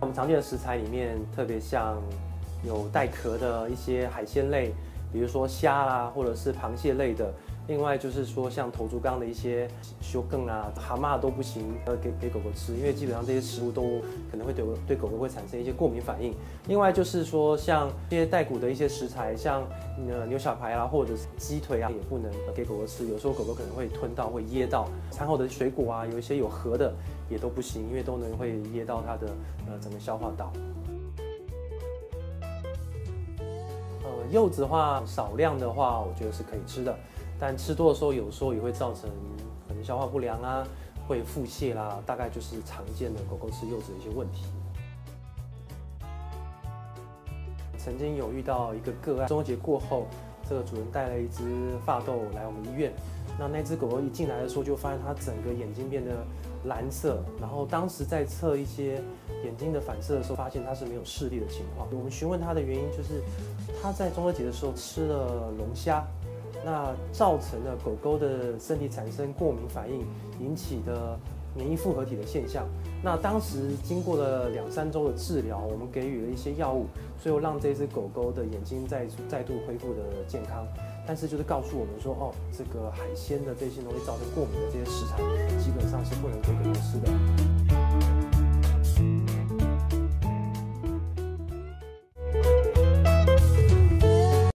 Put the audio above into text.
我们常见的食材里面，特别像有带壳的一些海鲜类，比如说虾啦，或者是螃蟹类的。另外就是说，像头足纲的一些修更啊、蛤蟆都不行，呃，给给狗狗吃，因为基本上这些食物都可能会对对狗狗会产生一些过敏反应。另外就是说，像这些带骨的一些食材，像呃牛小排啊，或者是鸡腿啊，也不能给狗狗吃。有时候狗狗可能会吞到，会噎到。餐后的水果啊，有一些有核的也都不行，因为都能会噎到它的呃整个消化道。呃，柚子的话，少量的话，我觉得是可以吃的。但吃多的时候，有时候也会造成可能消化不良啊，会腹泻啦，大概就是常见的狗狗吃柚子的一些问题。曾经有遇到一个个案，中秋节过后，这个主人带了一只法斗来我们医院，那那只狗狗一进来的时候，就发现它整个眼睛变得蓝色，然后当时在测一些眼睛的反射的时候，发现它是没有视力的情况。我们询问它的原因，就是它在中秋节的时候吃了龙虾。那造成了狗狗的身体产生过敏反应引起的免疫复合体的现象。那当时经过了两三周的治疗，我们给予了一些药物，最后让这只狗狗的眼睛再再度恢复的健康。但是就是告诉我们说，哦，这个海鲜的这些东西造成过敏的这些食材，不能给狗狗吃的。